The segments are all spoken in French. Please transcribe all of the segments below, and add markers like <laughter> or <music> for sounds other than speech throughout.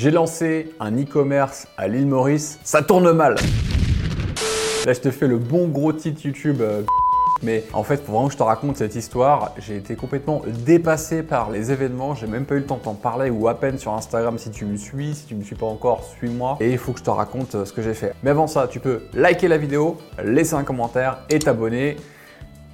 J'ai lancé un e-commerce à l'île Maurice, ça tourne mal. Là, je te fais le bon gros titre YouTube. euh, <laughs> mais en fait, pour vraiment que je te raconte cette histoire, j'ai été complètement dépassé par les événements. J'ai même pas eu le temps de t'en parler ou à peine sur Instagram si tu me suis. Si tu me suis pas encore, suis-moi. Et il faut que je te raconte euh, ce que j'ai fait. Mais avant ça, tu peux liker la vidéo, laisser un commentaire et t'abonner.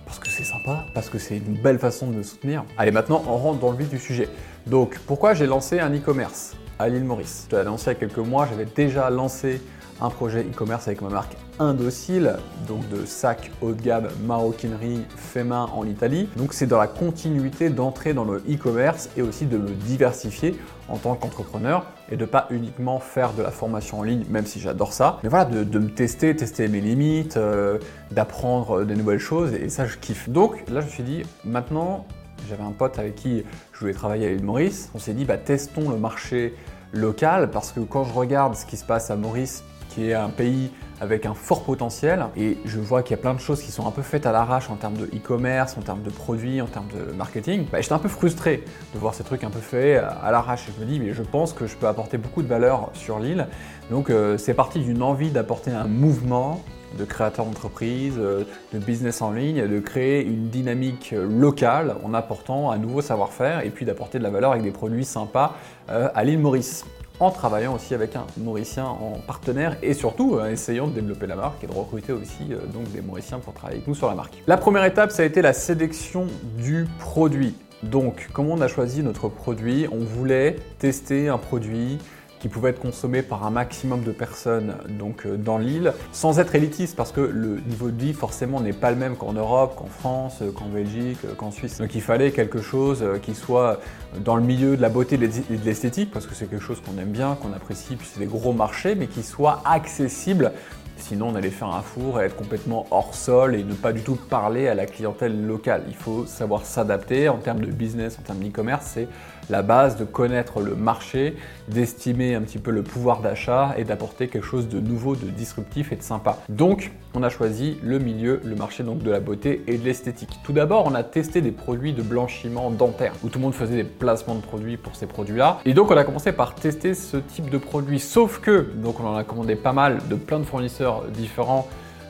Parce que c'est sympa, parce que c'est une belle façon de me soutenir. Allez, maintenant, on rentre dans le vif du sujet. Donc, pourquoi j'ai lancé un e-commerce? À l'île Maurice Je l'ai annoncé il y a quelques mois, j'avais déjà lancé un projet e-commerce avec ma marque Indocile, donc de sacs haut de gamme, maroquinerie, fait main en Italie. Donc c'est dans la continuité d'entrer dans le e-commerce et aussi de me diversifier en tant qu'entrepreneur et de pas uniquement faire de la formation en ligne, même si j'adore ça. Mais voilà, de, de me tester, tester mes limites, euh, d'apprendre des nouvelles choses et ça je kiffe. Donc là je me suis dit, maintenant j'avais un pote avec qui je voulais travailler à l'île Maurice. On s'est dit, bah, testons le marché local parce que quand je regarde ce qui se passe à Maurice, qui est un pays avec un fort potentiel, et je vois qu'il y a plein de choses qui sont un peu faites à l'arrache en termes de e-commerce, en termes de produits, en termes de marketing, bah, j'étais un peu frustré de voir ces trucs un peu faits à l'arrache. Je me dis, mais je pense que je peux apporter beaucoup de valeur sur l'île. Donc euh, c'est parti d'une envie d'apporter un mouvement de créateurs d'entreprise, euh, de business en ligne, de créer une dynamique euh, locale en apportant un nouveau savoir-faire et puis d'apporter de la valeur avec des produits sympas euh, à l'île Maurice en travaillant aussi avec un Mauricien en partenaire et surtout en essayant de développer la marque et de recruter aussi euh, donc des Mauriciens pour travailler avec nous sur la marque. La première étape, ça a été la sélection du produit. Donc, comment on a choisi notre produit On voulait tester un produit qui pouvait être consommé par un maximum de personnes donc euh, dans l'île, sans être élitiste parce que le niveau de vie forcément n'est pas le même qu'en Europe, qu'en France, euh, qu'en Belgique, euh, qu'en Suisse. Donc il fallait quelque chose qui soit dans le milieu de la beauté et de l'esthétique parce que c'est quelque chose qu'on aime bien, qu'on apprécie, puis c'est des gros marchés, mais qui soit accessible Sinon, on allait faire un four et être complètement hors sol et ne pas du tout parler à la clientèle locale. Il faut savoir s'adapter en termes de business, en termes d'e-commerce. C'est la base de connaître le marché, d'estimer un petit peu le pouvoir d'achat et d'apporter quelque chose de nouveau, de disruptif et de sympa. Donc, on a choisi le milieu, le marché donc de la beauté et de l'esthétique. Tout d'abord, on a testé des produits de blanchiment dentaire où tout le monde faisait des placements de produits pour ces produits-là. Et donc, on a commencé par tester ce type de produit. Sauf que, donc, on en a commandé pas mal de plein de fournisseurs différents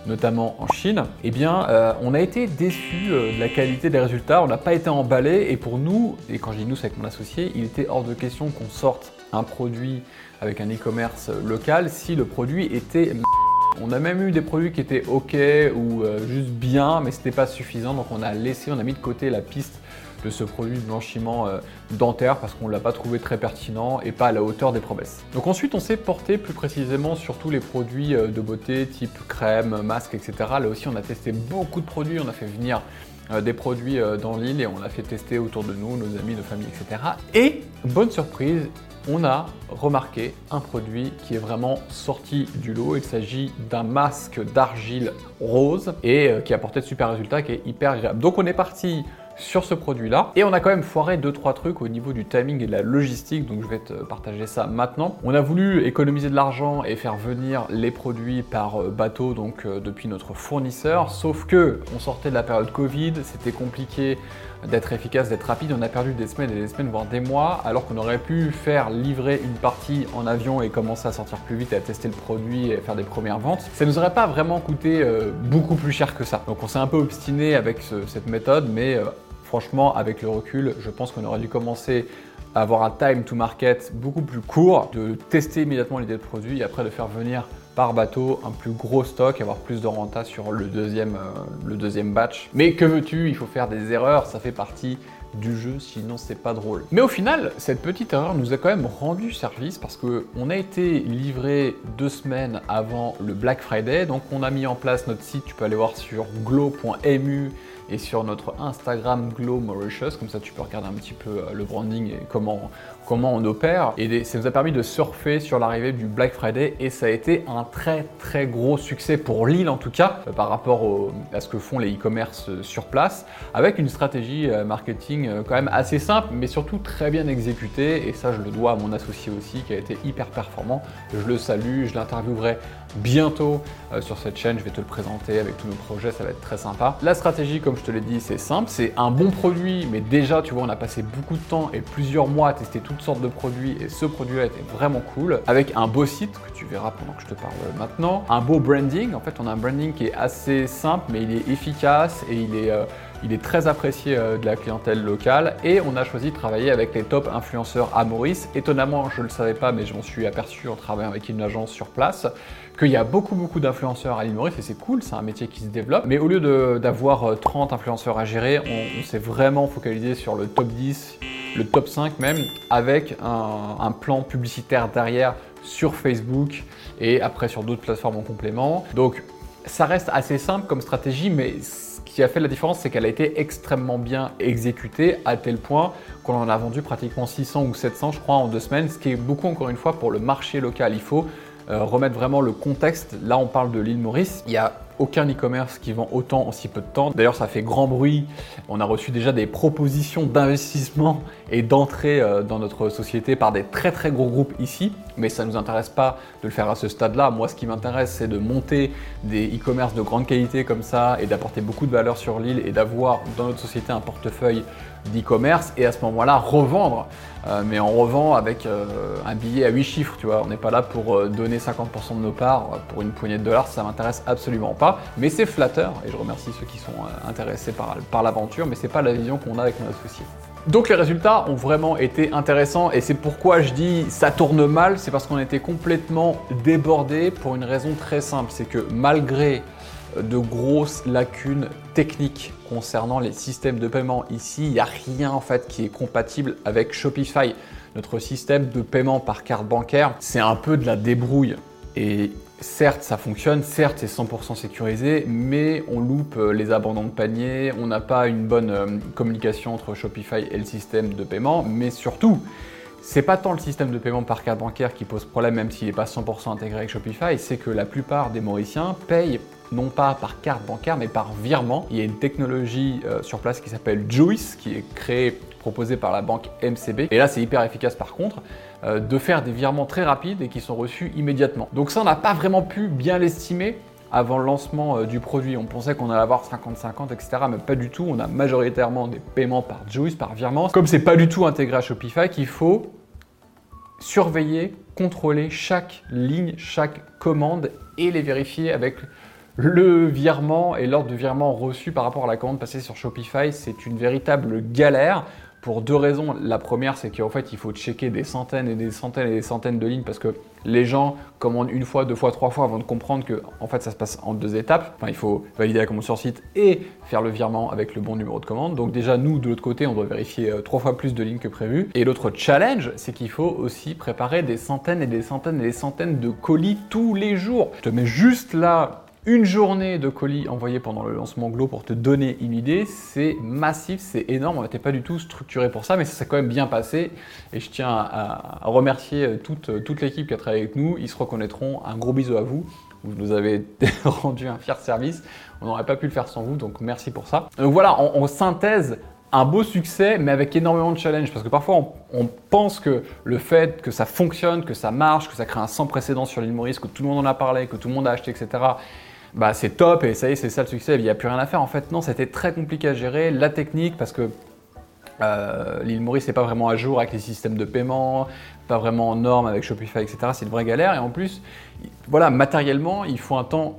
notamment en Chine, eh bien, euh, on a été déçus euh, de la qualité des résultats, on n'a pas été emballé, et pour nous, et quand je dis nous, c'est avec mon associé, il était hors de question qu'on sorte un produit avec un e-commerce local si le produit était on a même eu des produits qui étaient ok ou euh, juste bien, mais c'était pas suffisant, donc on a laissé, on a mis de côté la piste de ce produit de blanchiment euh, dentaire parce qu'on ne l'a pas trouvé très pertinent et pas à la hauteur des promesses. Donc ensuite on s'est porté plus précisément sur tous les produits euh, de beauté type crème, masque, etc. Là aussi on a testé beaucoup de produits, on a fait venir des produits dans l'île et on l'a fait tester autour de nous, nos amis, nos familles, etc. Et bonne surprise, on a remarqué un produit qui est vraiment sorti du lot. Il s'agit d'un masque d'argile rose et euh, qui apportait de super résultats, qui est hyper agréable. Donc on est parti sur ce produit-là. Et on a quand même foiré 2-3 trucs au niveau du timing et de la logistique, donc je vais te partager ça maintenant. On a voulu économiser de l'argent et faire venir les produits par euh, bateau, donc euh, depuis notre fournisseur, sauf que on sortait de la période Covid, c'était compliqué d'être efficace, d'être rapide, on a perdu des semaines et des semaines, voire des mois, alors qu'on aurait pu faire livrer une partie en avion et commencer à sortir plus vite et à tester le produit et faire des premières ventes. Ça nous aurait pas vraiment coûté euh, beaucoup plus cher que ça. Donc on s'est un peu obstiné avec ce- cette méthode, mais franchement, avec le recul, je pense qu'on aurait dû commencer à avoir un time to market beaucoup plus court, de tester immédiatement l'idée de produit et après de faire venir par bateau un plus gros stock, avoir plus de renta sur le deuxième, euh, le deuxième batch. Mais que veux-tu, il faut faire des erreurs, ça fait partie du jeu, sinon c'est pas drôle. Mais au final, cette petite erreur nous a quand même rendu service parce que on a été livré deux semaines avant le Black Friday, donc on a mis en place notre site, tu peux aller voir sur glow.mu et sur notre Instagram Glow Mauritius, comme ça tu peux regarder un petit peu euh, le branding et comment, comment on opère. Et ça nous a permis de surfer sur l'arrivée du Black Friday et ça a été un très très gros succès pour Lille en tout cas, euh, par rapport à ce que font les e-commerce euh, sur place, avec une stratégie euh, marketing quand même assez simple, mais surtout très bien exécutée. Et ça, je le dois à mon associé aussi, qui a été hyper performant. Je le salue, je l'interviewerai bientôt euh, sur cette chaîne. Je vais te le présenter avec tous nos projets, ça va être très sympa. La stratégie, comme je te l'ai dit, c'est simple. C'est un bon produit, mais déjà, tu vois, on a passé beaucoup de temps et plusieurs mois à tester toutes sortes de produits et ce produit-là était vraiment cool, avec un beau site que tu verras pendant que je te parle maintenant, un beau branding. En fait, on a un branding qui est assez simple, mais il est efficace et il est, euh, il est très apprécié euh, de la clientèle locale. Et on a choisi de travailler avec les top influenceurs à Maurice. Étonnamment, je ne le savais pas, mais je m'en suis aperçu en travaillant avec une agence sur place qu'il y a beaucoup beaucoup d'influenceurs à l'île Maurice et c'est cool, c'est un métier qui se développe. Mais au lieu d'avoir 30 euh, influenceurs à gérer, on, s'est vraiment focalisé sur le top 10, le top 5 même, avec un, un plan publicitaire derrière sur Facebook et après sur d'autres plateformes en complément. Donc ça reste assez simple comme stratégie, mais qui a fait la différence, c'est qu'elle a été extrêmement bien exécutée à tel point qu'on en a vendu pratiquement 600 ou 700, je crois, en deux semaines, ce qui est beaucoup encore une fois pour le marché local. Il faut euh, remettre vraiment le contexte. Là, on parle de l'île Maurice. Il y a aucun e-commerce qui vend autant en si peu de temps. D'ailleurs, ça fait grand bruit. On a reçu déjà des propositions d'investissement et d'entrée euh, dans notre société par des très très gros groupes ici, mais ça ne nous intéresse pas de le faire à ce stade-là. Moi, ce qui m'intéresse, c'est de monter des e-commerce de grande qualité comme ça et d'apporter beaucoup de valeur sur l'île et d'avoir dans notre société un portefeuille d'e-commerce et à ce moment-là revendre. Euh, mais on revend avec euh, un billet à 8 chiffres, tu vois. On n'est pas là pour donner 50% de nos parts pour une poignée de dollars, ça m'intéresse absolument pas. Mais c'est flatteur et je remercie ceux qui sont intéressés par, l'aventure, mais c'est pas la vision qu'on a avec notre associé. Donc les résultats ont vraiment été intéressants et c'est pourquoi je dis ça tourne mal, c'est parce qu'on était complètement débordé pour une raison très simple, c'est que malgré de grosses lacunes techniques concernant les systèmes de paiement ici, il n'y a rien en fait qui est compatible avec Shopify. Notre système de paiement par carte bancaire, c'est un peu de la débrouille et Certes, ça fonctionne, certes, c'est 100% sécurisé, mais on loupe euh, les abandons de panier, on n'a pas une bonne euh, communication entre Shopify et le système de paiement, mais surtout, c'est pas tant le système de paiement par carte bancaire qui pose problème, même s'il n'est pas 100% intégré avec Shopify, c'est que la plupart des Mauriciens payent non pas par carte bancaire, mais par virement. Il y a une technologie euh, sur place qui s'appelle Juice, qui est créée, proposée par la banque MCB. Et là, c'est hyper efficace par contre. Euh, de faire des virements très rapides et qui sont reçus immédiatement. Donc ça, on n'a pas vraiment pu bien l'estimer avant le lancement euh, du produit. On pensait qu'on allait avoir 50-50, etc. Mais pas du tout. On a majoritairement des paiements par Juice, par virement. Comme c'est pas du tout intégré à Shopify, qu'il faut surveiller, contrôler chaque ligne, chaque commande et les vérifier avec le virement et l'ordre de virement reçu par rapport à la commande passée sur Shopify. C'est une véritable galère pour deux raisons. La première, c'est qu'en fait, il faut checker des centaines et des centaines et des centaines de lignes parce que les gens commandent une fois, deux fois, trois fois avant de comprendre que fait, ça se passe en deux étapes. Enfin, il faut valider la commande sur site et faire le virement avec le bon numéro de commande. Donc déjà, nous, de l'autre côté, on doit vérifier euh, trois fois plus de lignes que prévu. Et l'autre challenge, c'est qu'il faut aussi préparer des centaines et des centaines et des centaines de colis tous les jours. Je te mets juste là une journée de colis envoyés pendant le lancement Glow pour te donner une idée, c'est massif, c'est énorme. On n'était pas du tout structuré pour ça, mais ça s'est quand même bien passé. Et je tiens à, remercier toute, toute l'équipe qui a travaillé avec nous. Ils se reconnaîtront. Un gros bisou à vous. Vous nous avez <laughs> rendu un fier service. On n'aurait pas pu le faire sans vous, donc merci pour ça. Donc voilà, on, synthèse un beau succès, mais avec énormément de challenges. Parce que parfois, on, on, pense que le fait que ça fonctionne, que ça marche, que ça crée un sans précédent sur l'île Maurice, que tout le monde en a parlé, que tout le monde a acheté, etc., bah, c'est top et ça y est, c'est ça le succès, il n'y a plus rien à faire. En fait, non, c'était très compliqué à gérer. La technique, parce que euh, l'île Maurice n'est pas vraiment à jour avec les systèmes de paiement, pas vraiment en norme avec Shopify, etc. C'est une vraie galère. Et en plus, voilà, matériellement, il faut un temps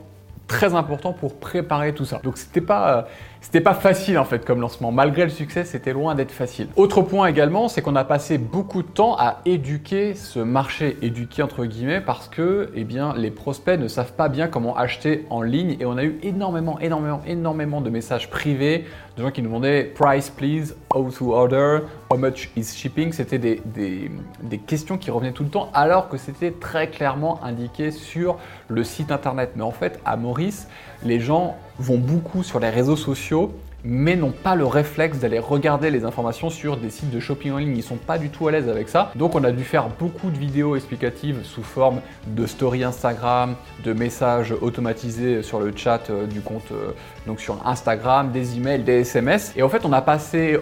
très important pour préparer tout ça. Donc c'était pas, euh, c'était pas facile en fait comme lancement. Malgré le succès, c'était loin d'être facile. Autre point également, c'est qu'on a passé beaucoup de temps à éduquer ce marché, éduquer entre guillemets, parce que eh bien, les prospects ne savent pas bien comment acheter en ligne et on a eu énormément, énormément, énormément de messages privés de gens qui nous demandaient price please, how to order, how much is shipping. C'était des, des, des questions qui revenaient tout le temps alors que c'était très clairement indiqué sur le site internet. Mais en fait, à Maurice, les gens vont beaucoup sur les réseaux sociaux mais n'ont pas le réflexe d'aller regarder les informations sur des sites de shopping en ligne. Ils sont pas du tout à l'aise avec ça. Donc on a dû faire beaucoup de vidéos explicatives sous forme de story Instagram, de messages automatisés sur le chat euh, du compte, euh, donc sur Instagram, des emails, des SMS. Et en fait, on a passé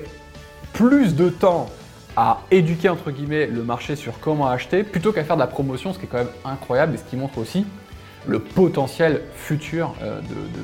plus de temps à éduquer entre guillemets le marché sur comment acheter plutôt qu'à faire de la promotion, ce qui est quand même incroyable et ce qui montre aussi le potentiel futur euh,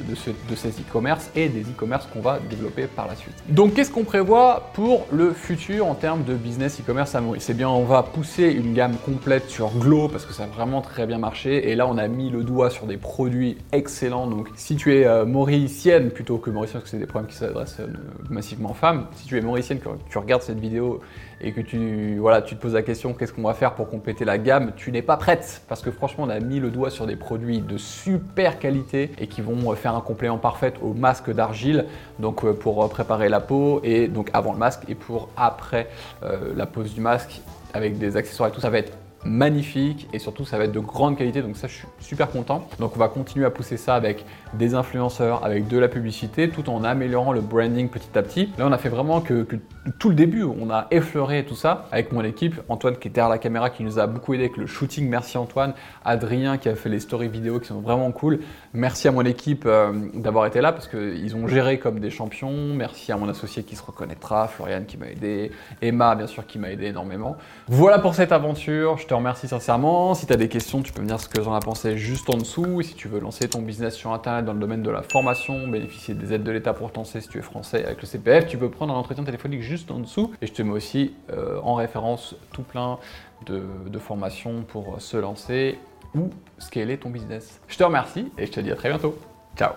de, ces e-commerce et des e-commerce qu'on va développer par la suite. Donc qu'est-ce qu'on prévoit pour le futur en termes de business e-commerce à Maurice C'est bien, on va pousser une gamme complète sur Glow parce que ça a vraiment très bien marché et là on a mis le doigt sur des produits excellents. Donc si tu es euh, mauricienne plutôt que mauricienne parce que c'est des problèmes qui s'adressent euh, massivement aux femmes, si tu es mauricienne quand tu regardes cette vidéo et que tu, voilà, tu te poses la question qu'est-ce qu'on va faire pour compléter la gamme, tu n'es pas prête parce que franchement on a mis le doigt sur des produits de super qualité et qui vont faire un complément parfait au masque d'argile, donc euh, pour préparer la peau et donc avant le masque et pour après euh, la pose du masque avec des accessoires et tout, ça va être magnifique et surtout ça va être de grande qualité donc ça je suis super content. Donc on va continuer à pousser ça avec des influenceurs, avec de la publicité tout en améliorant le branding petit à petit. Là on a fait vraiment que, tout le début, on a effleuré tout ça avec mon équipe, Antoine qui est derrière la caméra qui nous a beaucoup aidé avec le shooting, merci Antoine, Adrien qui a fait les stories vidéo qui sont vraiment cool, merci à mon équipe euh, d'avoir été là parce qu'ils ont géré comme des champions, merci à mon associé qui se reconnaîtra, Florian qui m'a aidé, Emma bien sûr qui m'a aidé énormément. Voilà pour cette aventure, te remercie sincèrement. Si tu as des questions, tu peux me dire ce que j'en ai pensé juste en dessous. Et si tu veux lancer ton business sur Internet dans le domaine de la formation, bénéficier des aides de l'État pour lancer si tu es français avec le CPF, tu peux prendre un entretien téléphonique juste en dessous. Et je te mets aussi euh, en référence tout plein de, de formations pour se lancer ou scaler ton business. Je te remercie et je te dis à très bientôt. Ciao